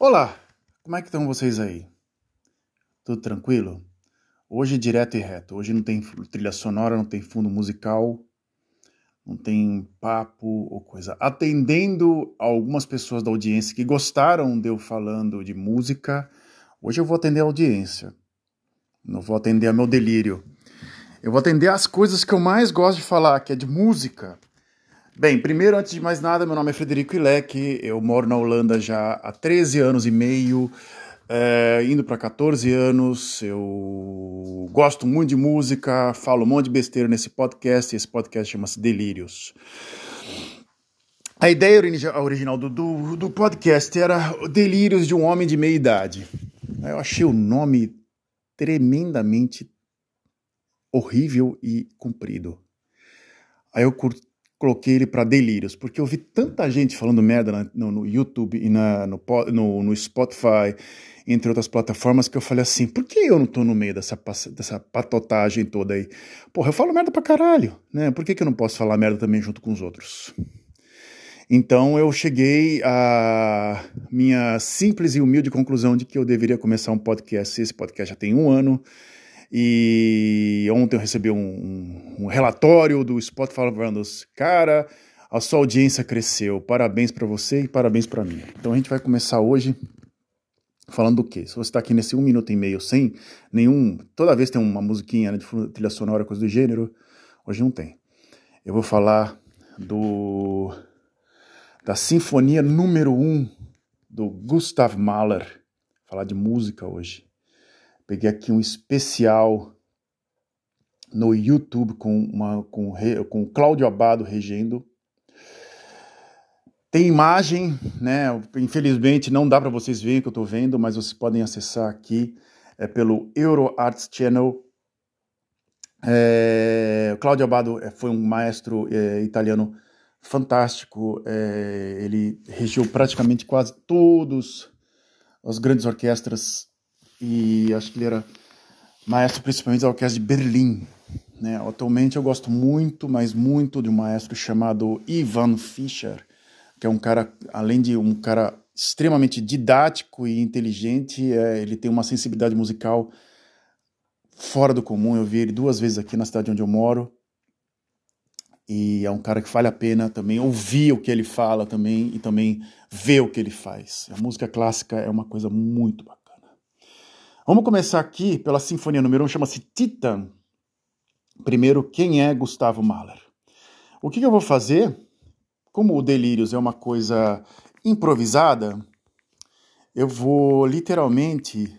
Olá, como é que estão vocês aí? Tudo tranquilo? Hoje direto e reto. Hoje não tem trilha sonora, não tem fundo musical, não tem papo ou coisa. Atendendo algumas pessoas da audiência que gostaram de eu falando de música, hoje eu vou atender a audiência. Não vou atender a meu delírio. Eu vou atender as coisas que eu mais gosto de falar, que é de música. Bem, primeiro, antes de mais nada, meu nome é Frederico Ilek, eu moro na Holanda já há 13 anos e meio, é, indo para 14 anos, eu gosto muito de música, falo um monte de besteira nesse podcast, esse podcast chama-se Delírios. A ideia original do, do, do podcast era Delírios de um Homem de Meia Idade. Eu achei o nome tremendamente horrível e comprido. Aí eu curti coloquei ele para delírios, porque eu vi tanta gente falando merda no, no, YouTube e na, no, no, no, Spotify, entre outras plataformas, que eu falei assim: por que eu não tô no meio dessa, dessa patotagem toda aí? Porra, eu falo merda pra caralho, né? Por que, que eu não posso falar merda também junto com os outros? Então eu cheguei à minha simples e humilde conclusão de que eu deveria começar um podcast. Esse podcast já tem um ano e ontem eu recebi um, um, relatório do Spotify falando: cara, a sua audiência cresceu. Parabéns para você e parabéns para mim. Então a gente vai começar hoje falando do quê? Se você está aqui nesse um minuto e meio sem nenhum. Toda vez tem uma musiquinha né, de trilha sonora, coisa do gênero. Hoje não tem. Eu vou falar do da Sinfonia número 1 um do Gustav Mahler. Falar de música hoje. Peguei aqui um especial no YouTube com, uma, com, com Cláudio Abado regendo. Tem imagem, né? Infelizmente não dá para vocês verem o que eu estou vendo, mas vocês podem acessar aqui é, pelo EuroArts Channel. É, Cláudio Abado é, foi um maestro é, italiano fantástico. É, ele regiu praticamente quase todos as grandes orquestras e acho que ele era maestro principalmente da orquestra de Berlim. Né? Atualmente eu gosto muito, mas muito de um maestro chamado Ivan Fischer, que é um cara, além de um cara extremamente didático e inteligente, é, ele tem uma sensibilidade musical fora do comum. Eu vi ele duas vezes aqui na cidade onde eu moro. E é um cara que vale a pena também ouvir o que ele fala também e também ver o que ele faz. A música clássica é uma coisa muito bacana. Vamos começar aqui pela Sinfonia número 1, um, chama-se Titan. Primeiro, quem é Gustavo Mahler? O que, que eu vou fazer? Como o Delírios é uma coisa improvisada, eu vou literalmente,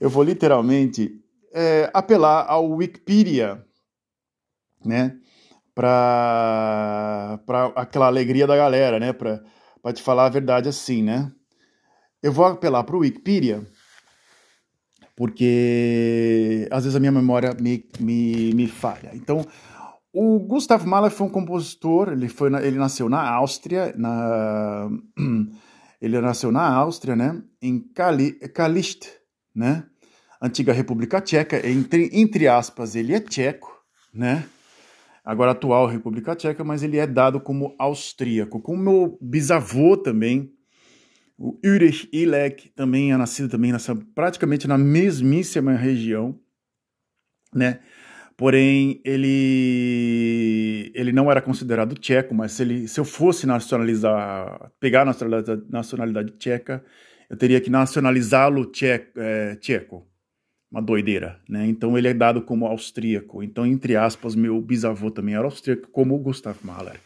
eu vou literalmente é, apelar ao Wikipedia, né, para aquela alegria da galera, né, para te falar a verdade assim, né. Eu vou apelar para o Wikipedia porque às vezes a minha memória me, me, me falha. Então, o Gustav Mahler foi um compositor, ele, foi na, ele nasceu na Áustria, na, ele nasceu na Áustria, né, em Kali, Kalisz, né, antiga República Tcheca, entre, entre aspas, ele é tcheco, né, agora atual República Tcheca, mas ele é dado como austríaco, como meu bisavô também, o Ulrich Ilek também é nascido também nessa praticamente na mesmíssima região, né? Porém, ele ele não era considerado tcheco, mas se, ele, se eu fosse nacionalizar, pegar a nacionalidade, nacionalidade tcheca, eu teria que nacionalizá-lo tcheco, é, tcheco. Uma doideira, né? Então ele é dado como austríaco. Então, entre aspas, meu bisavô também era austríaco, como Gustav Mahler.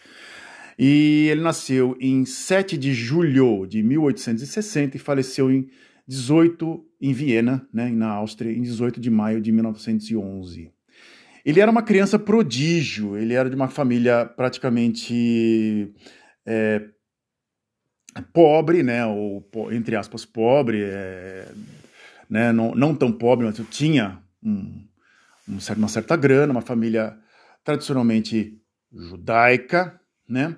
E ele nasceu em 7 de julho de 1860 e faleceu em 18 em Viena, né, na Áustria, em 18 de maio de 1911. Ele era uma criança prodígio, ele era de uma família praticamente é, pobre, né, ou entre aspas pobre, é, né, não, não tão pobre, mas tinha um, uma certa grana, uma família tradicionalmente judaica, né?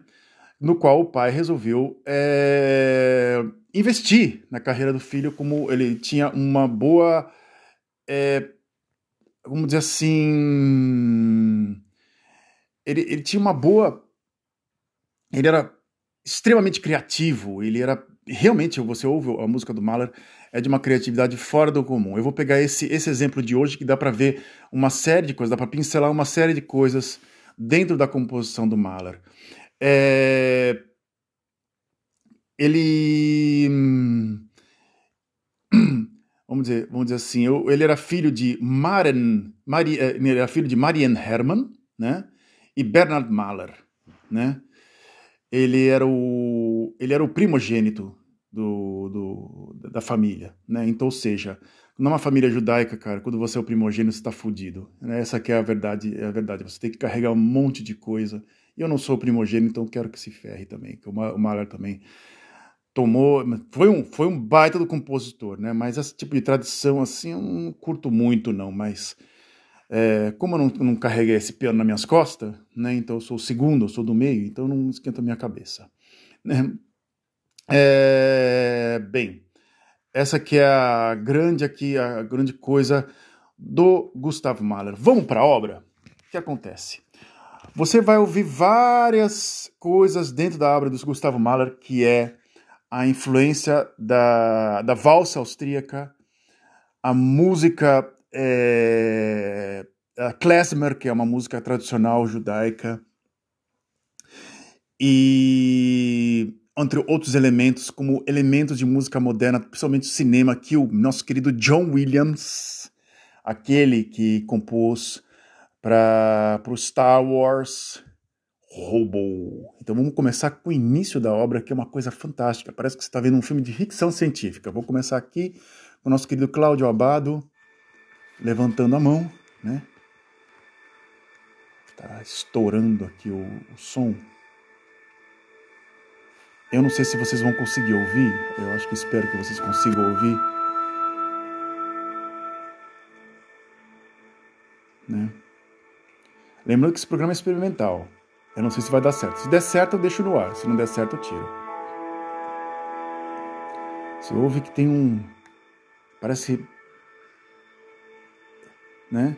no qual o pai resolveu é, investir na carreira do filho, como ele tinha uma boa, é, vamos dizer assim, ele, ele tinha uma boa, ele era extremamente criativo, ele era realmente você ouve a música do Mahler é de uma criatividade fora do comum. Eu vou pegar esse, esse exemplo de hoje que dá para ver uma série de coisas, dá para pincelar uma série de coisas dentro da composição do Mahler. É... Ele vamos dizer, vamos dizer assim, eu, ele era filho de Maren, eh, ele era filho de Marianne Hermann, né? E Bernard Mahler, né? Ele era o ele era o primogênito do, do, da família, né? Então, ou seja, numa família judaica, cara, quando você é o primogênito, você está fudido. Né? Essa que é a verdade, é a verdade. Você tem que carregar um monte de coisa. E eu não sou o primogênito, então quero que se ferre também, que o Mahler também tomou, foi um, foi um baita do compositor, né? Mas esse tipo de tradição assim eu não curto muito não, mas é, como eu não, não carreguei esse piano nas minhas costas, né? Então eu sou o segundo, eu sou do meio, então não esquenta a minha cabeça, né? É, bem, essa que é a grande aqui, a grande coisa do Gustav Mahler. Vamos para a obra? O que acontece? Você vai ouvir várias coisas dentro da obra do Gustavo Mahler que é a influência da, da valsa austríaca, a música é, a klezmer, que é uma música tradicional judaica, e entre outros elementos, como elementos de música moderna, principalmente cinema, que o nosso querido John Williams, aquele que compôs para o Star Wars, Robo. Então vamos começar com o início da obra, que é uma coisa fantástica. Parece que você está vendo um filme de ficção científica. Vou começar aqui com o nosso querido Cláudio Abado, levantando a mão, né? Está estourando aqui o, o som. Eu não sei se vocês vão conseguir ouvir. Eu acho que espero que vocês consigam ouvir. Né? Lembrando que esse programa é experimental. Eu não sei se vai dar certo. Se der certo, eu deixo no ar. Se não der certo, eu tiro. Você ouve que tem um. Parece. Né?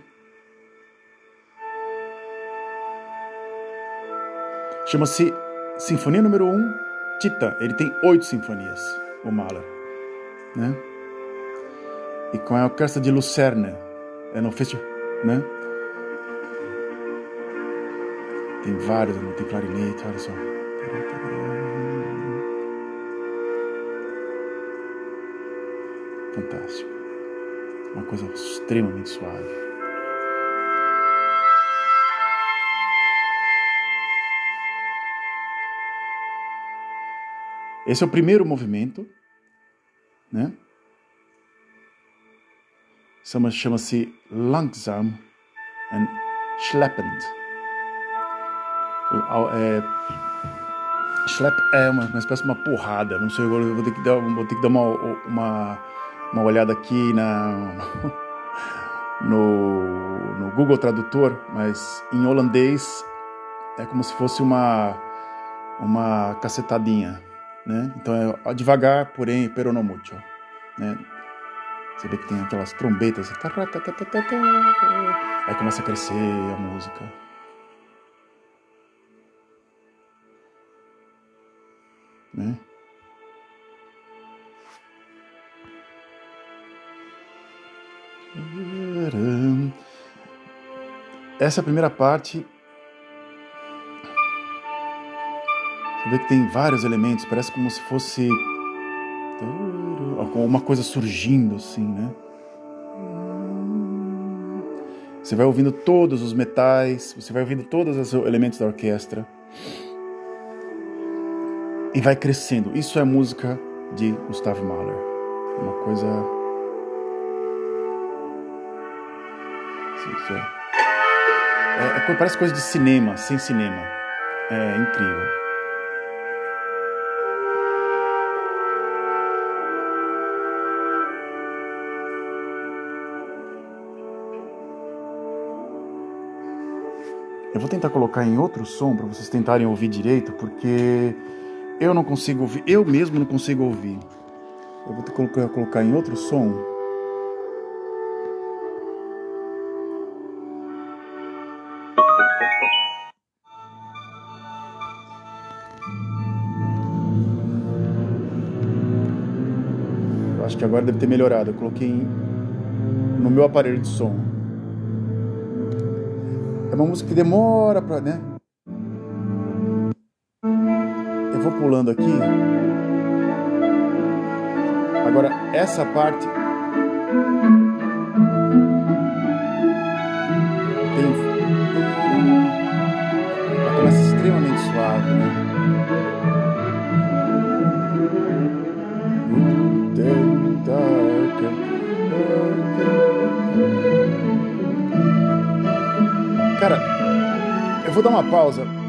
Chama-se Sinfonia número 1, um, Titã. Ele tem oito sinfonias, o Mahler. Né? E com a orquestra de Lucerna. É no festival. Né? Tem vários, tem clarinete, olha só. Fantástico. Uma coisa extremamente suave. Esse é o primeiro movimento, né? Chama-se Langsam and Schleppend. É, Schlep é uma, uma espécie de uma porrada. Não sei, eu vou ter que dar, vou ter que dar uma, uma, uma olhada aqui na, no, no Google Tradutor, mas em holandês é como se fosse uma, uma cacetadinha. Né? Então é devagar, porém, pero no mucho. Né? Você vê que tem aquelas trombetas. Aí começa a crescer a música. Né? Essa primeira parte. Você vê que tem vários elementos, parece como se fosse uma coisa surgindo assim, né? Você vai ouvindo todos os metais, você vai ouvindo todos os elementos da orquestra e vai crescendo. Isso é música de Gustav Mahler. Uma coisa. É, é, parece coisa de cinema, sem cinema. É incrível. Eu vou tentar colocar em outro som para vocês tentarem ouvir direito, porque eu não consigo ouvir, eu mesmo não consigo ouvir. Eu vou colocar, colocar em outro som. Acho que agora deve ter melhorado. Eu coloquei no meu aparelho de som. É uma música que demora pra, né? Eu vou pulando aqui. Agora, essa parte tem. Ela começa extremamente suave, né? Cara, eu vou dar uma pausa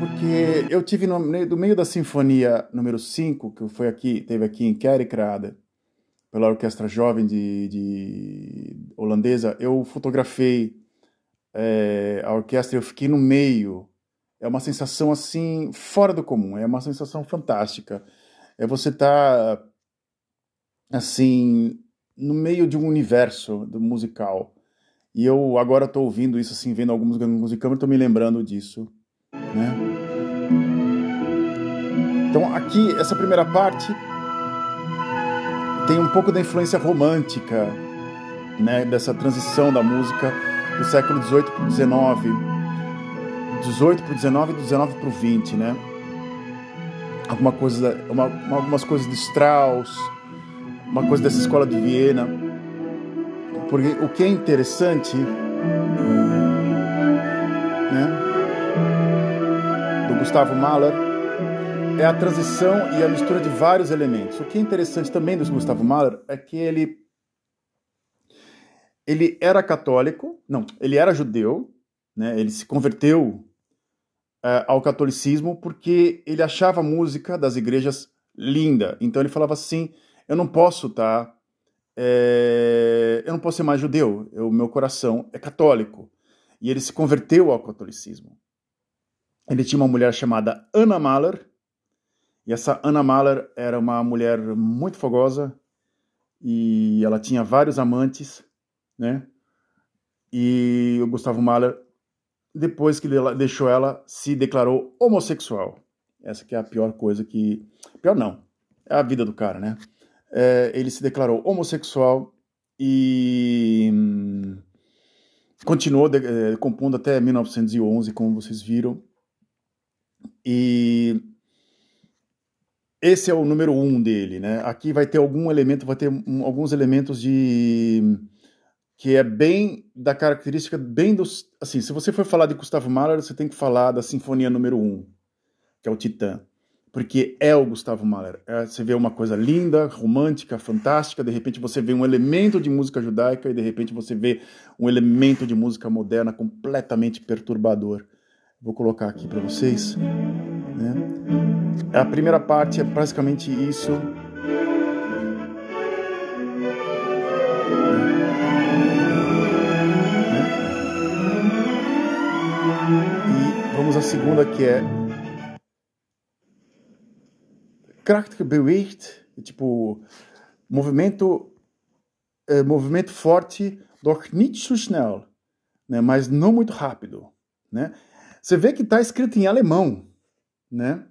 porque eu tive no, no meio da sinfonia número 5, que foi aqui, teve aqui em Kerkrade, pela orquestra jovem de, de holandesa, eu fotografei é, a orquestra, eu fiquei no meio. É uma sensação assim fora do comum, é uma sensação fantástica. É você estar tá, assim no meio de um universo musical. E eu agora estou ouvindo isso assim, vendo alguns musicais, estou me lembrando disso, né? Então aqui essa primeira parte tem um pouco da influência romântica, né, dessa transição da música do século XVIII para o XIX, 18 para o 19 e do 19 para o 20, né? Alguma coisa, uma, algumas coisas de Strauss, uma coisa dessa escola de Viena. Porque o que é interessante, né, do Gustavo Mahler é a transição e a mistura de vários elementos. O que é interessante também do Gustavo Mahler é que ele ele era católico, não, ele era judeu, né? Ele se converteu uh, ao catolicismo porque ele achava a música das igrejas linda. Então ele falava assim: eu não posso estar, tá, é, eu não posso ser mais judeu. O meu coração é católico. E ele se converteu ao catolicismo. Ele tinha uma mulher chamada Anna Mahler, e essa Anna Mahler era uma mulher muito fogosa e ela tinha vários amantes, né? E o Gustavo Mahler, depois que deixou ela, se declarou homossexual. Essa que é a pior coisa que... Pior não, é a vida do cara, né? É, ele se declarou homossexual e hum, continuou de, é, compondo até 1911, como vocês viram. E esse é o número um dele, né? Aqui vai ter algum elemento, vai ter um, alguns elementos de que é bem da característica bem dos assim. Se você for falar de Gustavo Mahler, você tem que falar da Sinfonia número um, que é o Titã, porque é o Gustavo Mahler. É, você vê uma coisa linda, romântica, fantástica. De repente você vê um elemento de música judaica e de repente você vê um elemento de música moderna completamente perturbador. Vou colocar aqui para vocês. Né? A primeira parte é basicamente isso. E vamos à segunda que é Krachtig beweegt, tipo movimento é, movimento forte, doch nicht so schnell, né? mas não muito rápido, né? Você vê que está escrito em alemão, né?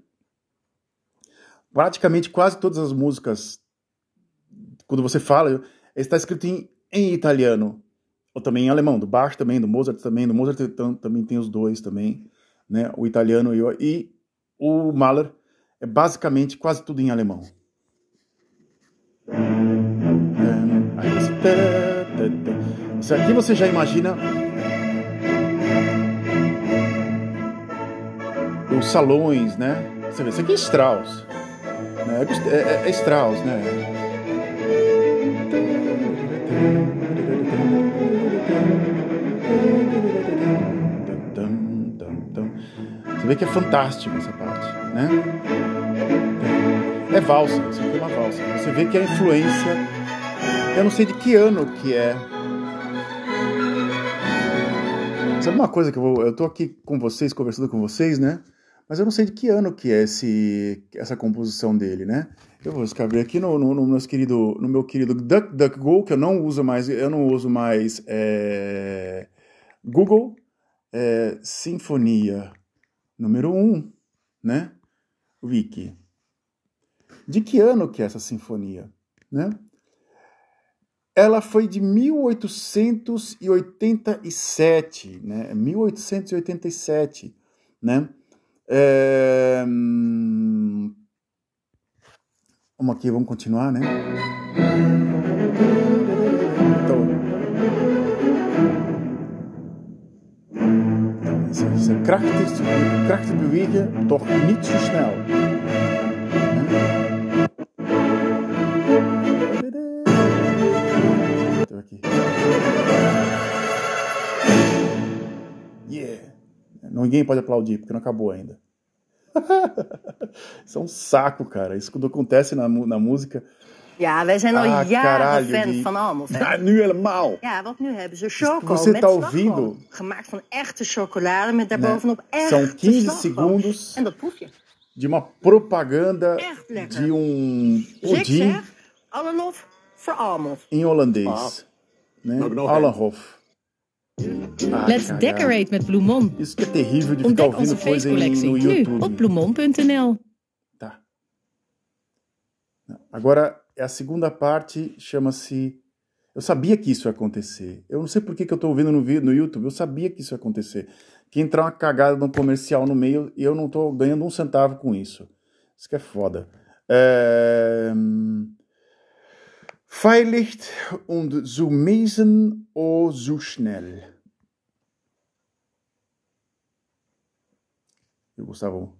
Praticamente quase todas as músicas, quando você fala, está escrito em, em italiano, ou também em alemão, do Bach também, do Mozart também, do Mozart também tem os dois também, né? O italiano e o, e o Mahler é basicamente quase tudo em alemão. Isso aqui você já imagina os salões, né? Você vê, isso aqui é Strauss. Né? É, é, é Strauss, né? Você vê que é fantástico essa parte, né? É valsa, isso aqui é uma valsa. Você vê que a influência, eu não sei de que ano que é, Sabe uma coisa que eu vou. Eu tô aqui com vocês, conversando com vocês, né? Mas eu não sei de que ano que é esse, essa composição dele, né? Eu vou escrever aqui no, no, no, meu querido, no meu querido DuckDuckGo, que eu não uso mais, eu não uso mais é, Google, é, Sinfonia número 1, um, né? Wiki. De que ano que é essa sinfonia, né? ela foi de 1887, né? 1887, né? É... Vamos aqui, vamos continuar, né? Então, então isso é krachtig, krachtig bewegen, doch nicht so schnell. Estou Ninguém pode aplaudir porque não acabou ainda. Isso é um saco, cara. Isso quando acontece na, na música. Ja, wij zijn al ah, jaren fan die... van. Ja, nu helemaal. Ja, want nu hebben ze choco Você met tá ouvindo? Gemaakt van echte chocolade met daarbovenop né? São 15 segundos en dat proef je. de uma propaganda de um pudim. Alle lof voor Almof. Em holandês. Né? Allenhof. Ah, Let's decorate met Bloemon. Isso que é terrível de ficar ouvindo coisa no YouTube. Nu, op bloemon.nl. Tá. Agora, a segunda parte chama-se... Eu sabia que isso ia acontecer. Eu não sei por que, que eu estou ouvindo no, no YouTube. Eu sabia que isso ia acontecer. Que entrar uma cagada no comercial no meio e eu não estou ganhando um centavo com isso. Isso que é foda. É... Feiligt und zu mesen o zu schnell. E o Gustavo.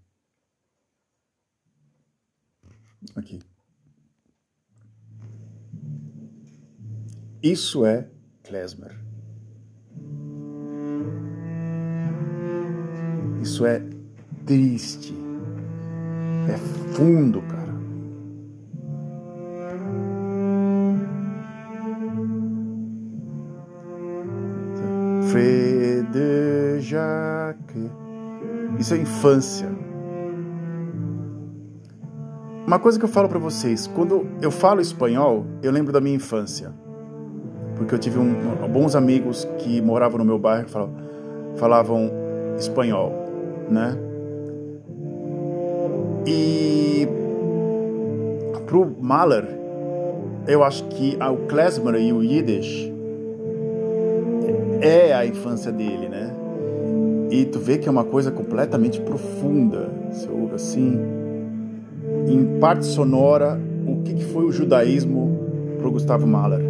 Aqui. Isso é klezmer. Isso é triste. É fundo, cara. Jacques. Isso é infância. Uma coisa que eu falo para vocês, quando eu falo espanhol, eu lembro da minha infância. Porque eu tive um, bons amigos que moravam no meu bairro que falavam, falavam espanhol, né? E pro Mahler, eu acho que o klezmer e o Yiddish é a infância dele, né? E tu vê que é uma coisa completamente profunda. Você ouve assim, em parte sonora, o que, foi o judaísmo para Gustavo Mahler.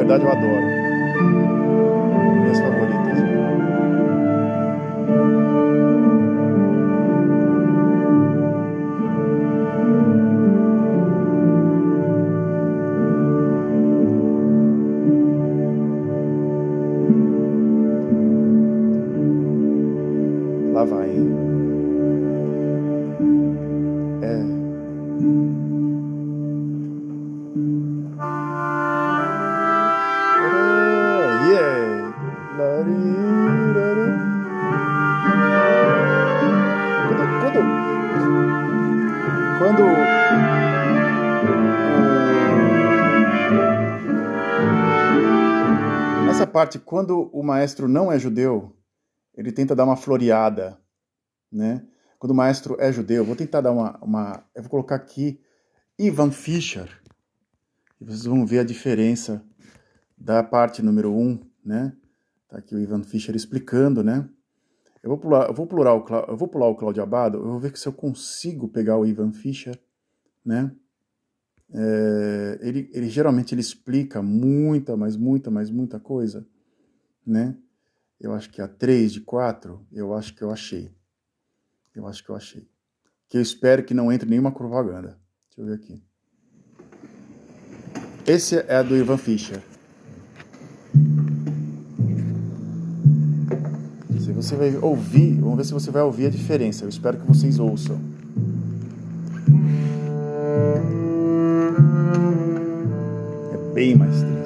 verdade eu adoro. Parte, quando o maestro não é judeu, ele tenta dar uma floreada, né? Quando o maestro é judeu, vou tentar dar uma, uma eu vou colocar aqui Ivan Fischer, e vocês vão ver a diferença da parte número 1, um, né? Tá aqui o Ivan Fischer explicando, né? Eu vou pular, eu vou pular o, eu vou pular o Claudio Abado, eu vou ver se eu consigo pegar o Ivan Fischer, né? é, ele, ele geralmente ele explica muita, mas muita, mas muita coisa, né? Eu acho que a 3 de 4, eu acho que eu achei. Eu acho que eu achei. Que eu espero que não entre nenhuma propaganda. Deixa eu ver aqui. Esse é a do Ivan Fischer. Se você vai ouvir, vamos ver se você vai ouvir a diferença. Eu espero que vocês ouçam. É bem mais triste.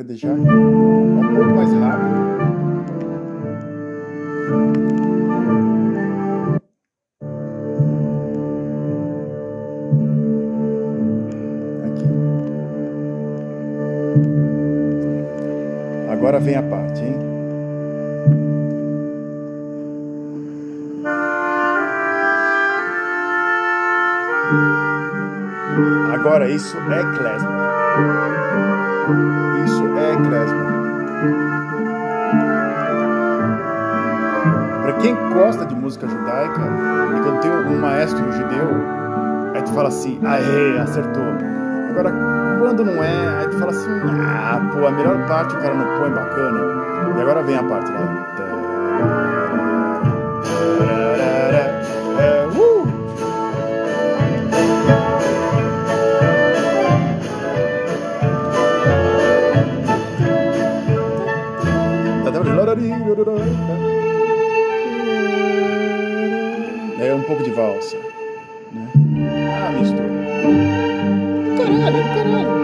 Vou deixar um pouco mais rápido. Agora vem a parte, hein? Agora isso é klezmer. Isso klezmer. Para quem gosta de música judaica, e quando tem um maestro judeu, aí tu fala assim, aê, acertou. Agora, quando não é, aí tu fala assim, ah, pô, a melhor parte o cara não põe bacana. E agora vem a parte lá. Né? Ah, mistura. Caralho, caralho.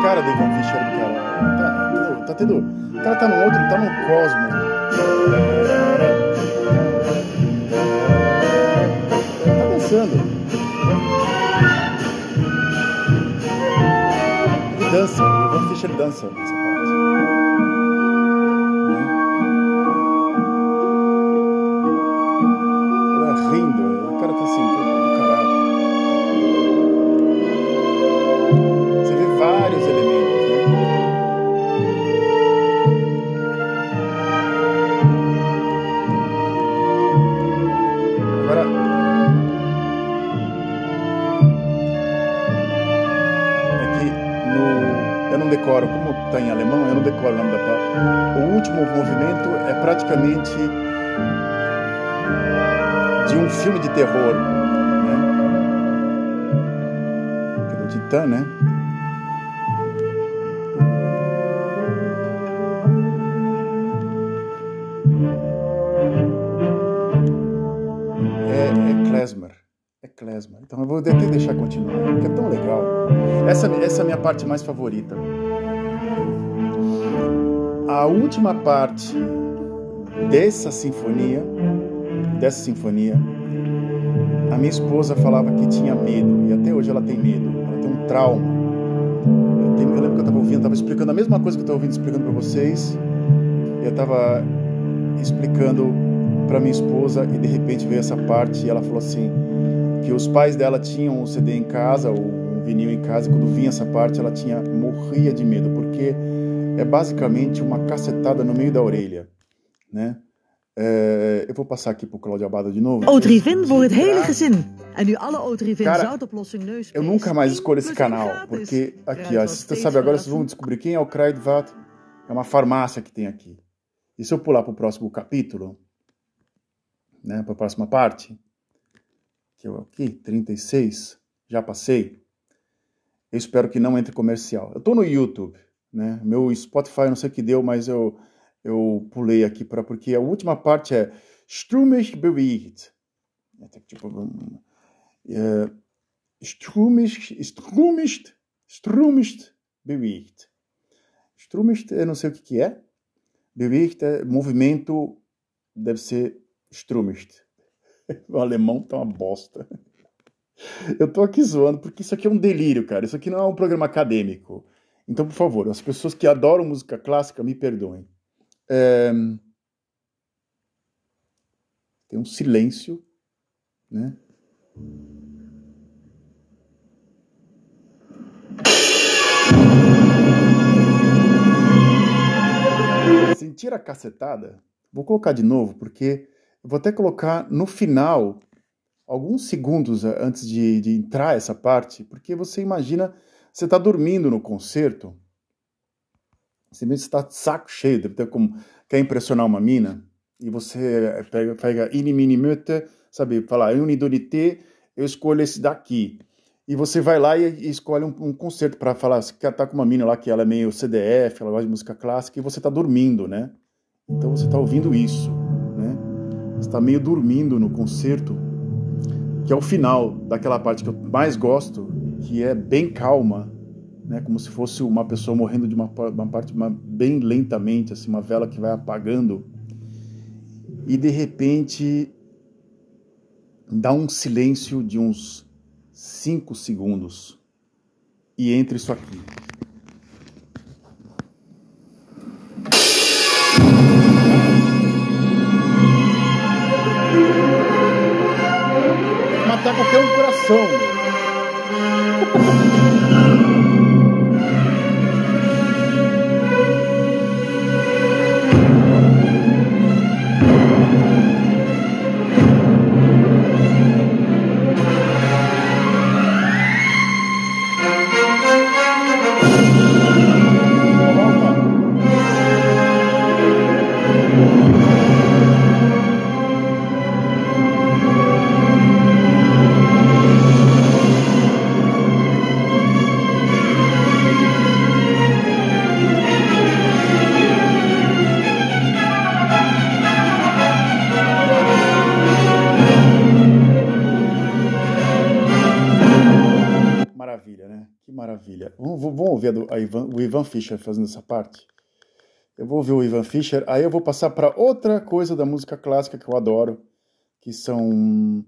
Cara do Ivan Fischer do cara. Tá, tá tendo. O cara tá num outro, tá num cosmos. Dança, o Ivan Fischer dança nessa parte. Em alemão, eu não decoro o nome da parte. O último movimento é praticamente de um filme de terror. Né? É Titã, né? É, é klezmer. É. Então eu vou até deixar continuar, porque é tão legal. Essa, essa é a minha parte mais favorita. A última parte dessa sinfonia, dessa sinfonia, a minha esposa falava que tinha medo, e até hoje ela tem medo, ela tem um trauma. Eu, tenho, eu lembro que eu estava ouvindo, estava explicando a mesma coisa que eu estou ouvindo, explicando para vocês. Eu estava explicando para minha esposa e de repente veio essa parte e ela falou assim que os pais dela tinham o CD em casa, o um vinil em casa, e quando vinha essa parte ela tinha morria de medo, porque é basicamente uma cacetada no meio da orelha, né? É, eu vou passar aqui pro Claudio Abada de novo. Otrivin voor het hele gezin. En nu alle Otrivin zoutoplossing neus. Eu nunca mais escolho esse canal, porque aqui, ó, você sabe, agora vocês vão descobrir quem é o Kreidvat. É uma farmácia que tem aqui. E se eu pular para o próximo capítulo, né, para a próxima parte, que eu aqui, 36, já passei, eu espero que não entre comercial. Eu estou no YouTube, né, meu Spotify não sei o que deu, mas eu, eu pulei aqui para porque a última parte é Strumisch bewegt. É, tipo, é, Strumisch, Strumischt, Strumischt bewegt. Strumischt, eu não sei o que, que é. Bewegt é movimento, deve ser Strumischt. O alemão tá uma bosta. Eu tô aqui zoando, porque isso aqui é um delírio, cara. Isso aqui não é um programa acadêmico. Então, por favor, as pessoas que adoram música clássica, me perdoem. É... Tem um silêncio, né? Sentir a cacetada? Vou colocar de novo, porque vou até colocar no final, alguns segundos antes de, de entrar essa parte, porque você imagina você está dormindo no concerto, você está de saco cheio, deve ter como quer impressionar uma mina, e você pega, pega ini mini möte, sabe, fala unidunité, eu escolho esse daqui. E você vai lá e, e escolhe um, um concerto para falar, você tá com uma mina lá que ela é meio CDF, ela gosta de música clássica, e você está dormindo, né? Então você está ouvindo isso, né? Você está meio dormindo no concerto, que é o final daquela parte que eu mais gosto, que é bem calma, né, como se fosse uma pessoa morrendo de uma, uma parte uma, bem lentamente, assim, uma vela que vai apagando, e de repente dá um silêncio de uns cinco segundos e entra isso aqui. Matar qualquer um coração. Ivan, o Ivan Fischer fazendo essa parte. Eu vou ouvir o Ivan Fischer, aí eu vou passar para outra coisa da música clássica que eu adoro, que são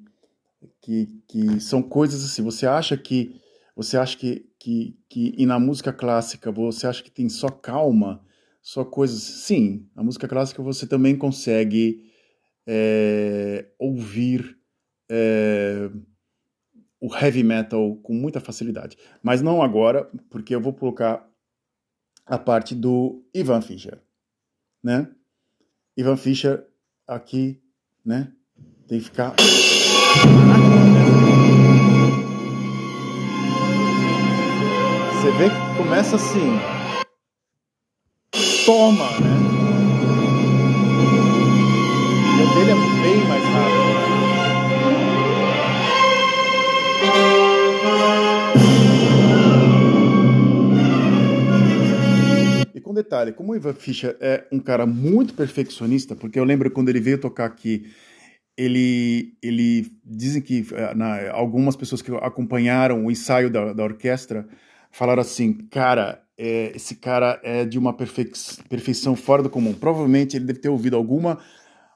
que, que são coisas assim. Você acha que você acha que, que, que e na música clássica você acha que tem só calma, só coisas. Sim, a música clássica você também consegue é, ouvir é, o heavy metal com muita facilidade. Mas não agora, porque eu vou colocar a parte do Ivan Fischer, né? Ivan Fischer aqui, né? Tem que ficar Você vê que começa assim. Toma, né? O dele é bem mais rápido. Com detalhe, como o Ivan Fischer é um cara muito perfeccionista, porque eu lembro quando ele veio tocar aqui, ele, ele dizem que eh, na, algumas pessoas que acompanharam o ensaio da, da orquestra falaram assim, cara, é, esse cara é de uma perfei perfeição fora do comum. Provavelmente ele deve ter ouvido alguma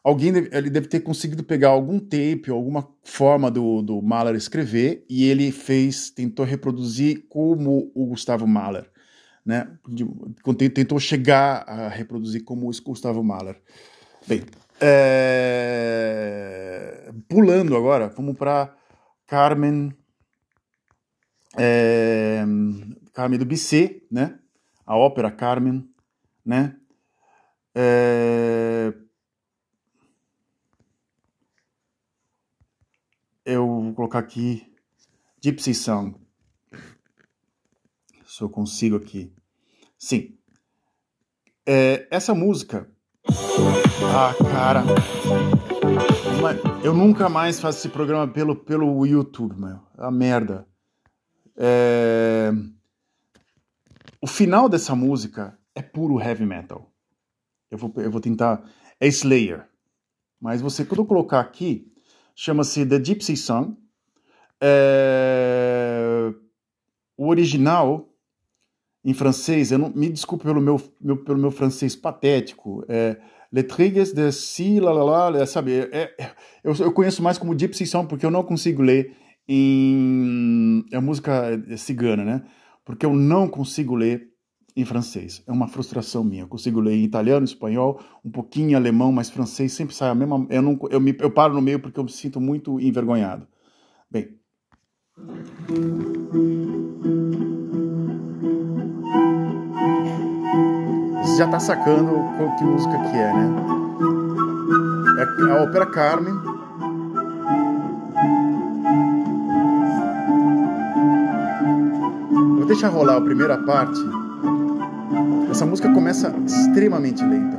alguém deve, ele deve ter conseguido pegar algum tape, alguma forma do, do Mahler escrever e ele fez, tentou reproduzir como o Gustavo Mahler né? tentou chegar a reproduzir como o Gustavo Mahler. Bem, é... pulando agora, vamos para Carmen, é... Carmen do Bizet, né? A ópera Carmen, né? É... Eu vou colocar aqui Gypsy Song se eu consigo aqui. Sim. É, essa música. Ah, cara. Eu nunca mais faço esse programa pelo, pelo YouTube, meu. É a merda. É... O final dessa música é puro heavy metal. Eu vou, eu vou tentar. É Slayer. Mas você, quando eu colocar aqui, chama-se The Gypsy Song. É... O original em francês, eu não, me desculpe pelo meu, meu, pelo meu francês patético, é Letrigues de Si, lá, lá, sabe, é, é, eu, eu conheço mais como Gypsy Song porque eu não consigo ler em... é música cigana, né? Porque eu não consigo ler em francês. É uma frustração minha. Eu consigo ler em italiano, espanhol, um pouquinho em alemão, mas francês sempre sai a mesma. Eu, não, eu, me, eu paro no meio porque eu me sinto muito envergonhado. Bem. Você já está sacando que música que é, né? É a ópera Carmen. Vou deixar rolar a primeira parte. Essa música começa extremamente lenta.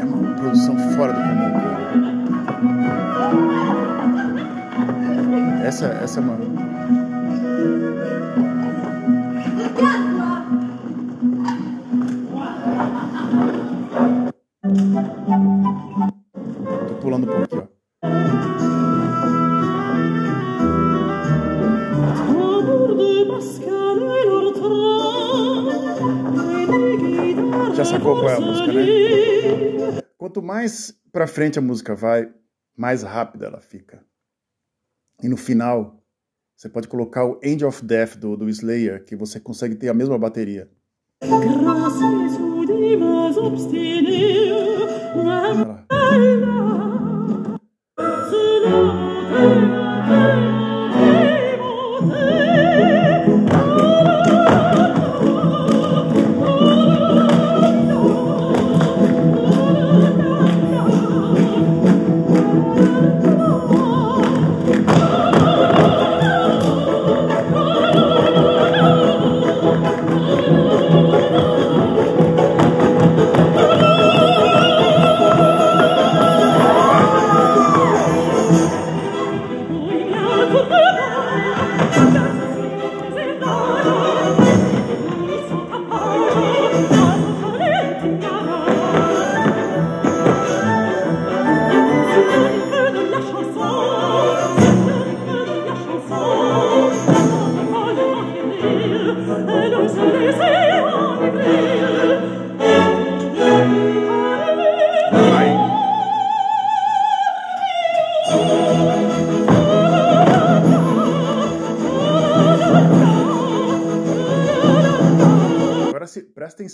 É uma produção fora do comum. Essa, essa é uma. Quanto mais pra frente a música vai, mais rápida ela fica. E no final, você pode colocar o End of Death do, do Slayer, que você consegue ter a mesma bateria.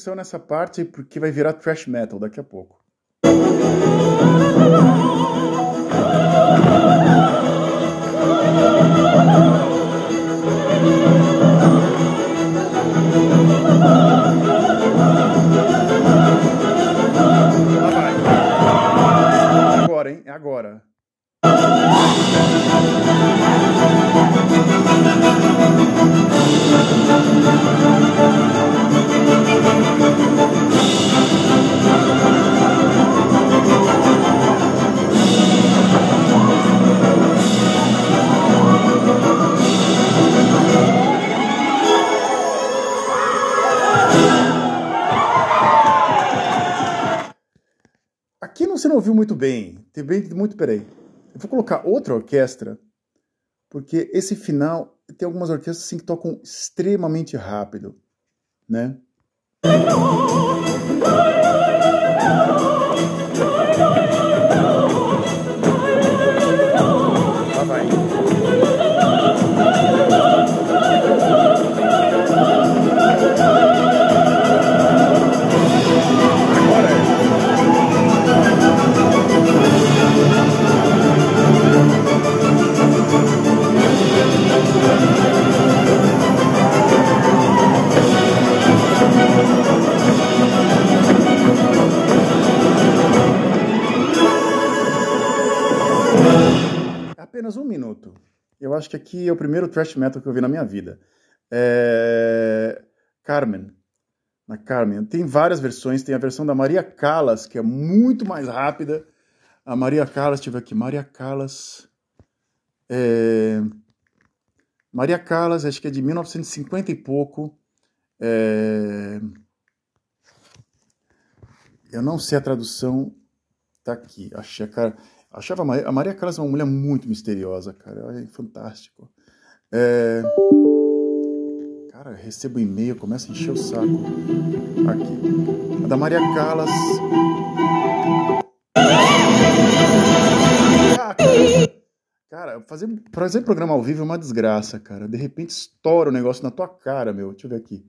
Atenção nessa parte porque vai virar thrash metal daqui a pouco. Muito. Peraí. Eu vou colocar outra orquestra, porque esse final tem algumas orquestras assim, que tocam extremamente rápido, né? Acho que aqui é o primeiro thrash metal que eu vi na minha vida. É... Carmen. Na Carmen. Tem várias versões. Tem a versão da Maria Callas, que é muito mais rápida. A Maria Callas, tive aqui. Maria Callas. É... Maria Callas, acho que é de 1950 e pouco. É... Eu não sei a tradução. Tá aqui. Achei a cara. Achava a Maria, Callas uma mulher muito misteriosa, cara. É fantástico. É... Cara, recebo e-mail, começa a encher o saco. Aqui. A da Maria Callas. Cara. Cara, fazer, fazer programa ao vivo é uma desgraça, cara. De repente estoura o negócio na tua cara, meu. Deixa eu ver aqui.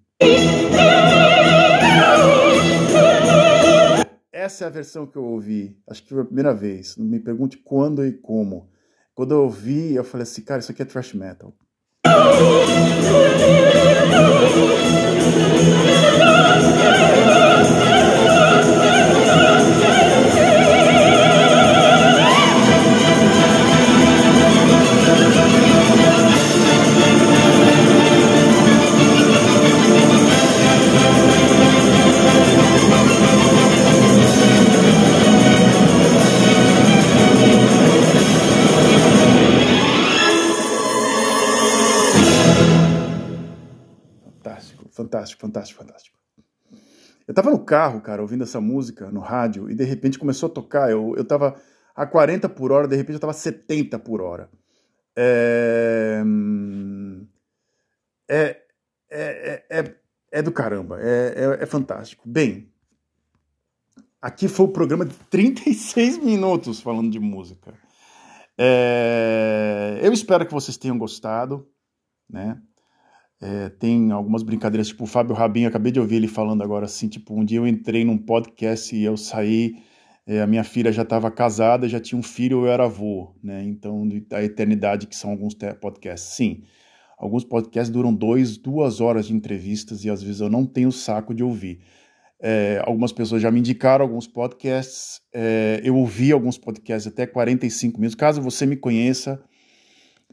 Essa é a versão que eu ouvi. Acho que foi a primeira vez. Não me pergunte quando e como. Quando eu ouvi, eu falei assim, cara, isso aqui é thrash metal. Fantástico, fantástico, fantástico. Eu tava no carro, cara, ouvindo essa música no rádio e de repente começou a tocar. Eu, eu tava a 40 por hora, de repente eu tava a 70 por hora. É, é, é, é, é do caramba, é, é, é fantástico. Bem, aqui foi o programa de 36 minutos falando de música. É, eu espero que vocês tenham gostado, né? É, tem algumas brincadeiras, tipo o Fábio Rabin, acabei de ouvir ele falando agora assim, tipo, um dia eu entrei num podcast e eu saí, é, a minha filha já estava casada, já tinha um filho, eu era avô, né? Então, a eternidade que são alguns podcasts. Sim, alguns podcasts duram dois, duas horas de entrevistas e às vezes eu não tenho saco de ouvir. É, algumas pessoas já me indicaram alguns podcasts, é, eu ouvi alguns podcasts até 45 minutos. Caso você me conheça,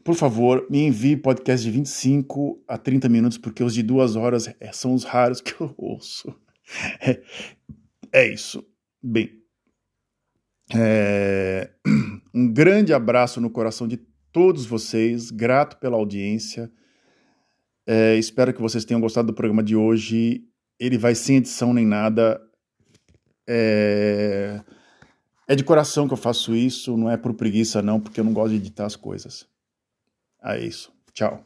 por favor, me envie podcast de 25 a 30 minutos, porque os de duas horas é, são os raros que eu ouço. É, é isso. Bem, é, um grande abraço no coração de todos vocês, grato pela audiência. É, espero que vocês tenham gostado do programa de hoje. Ele vai sem edição nem nada. É, é de coração que eu faço isso, não é por preguiça, não, porque eu não gosto de editar as coisas. É isso. Tchau.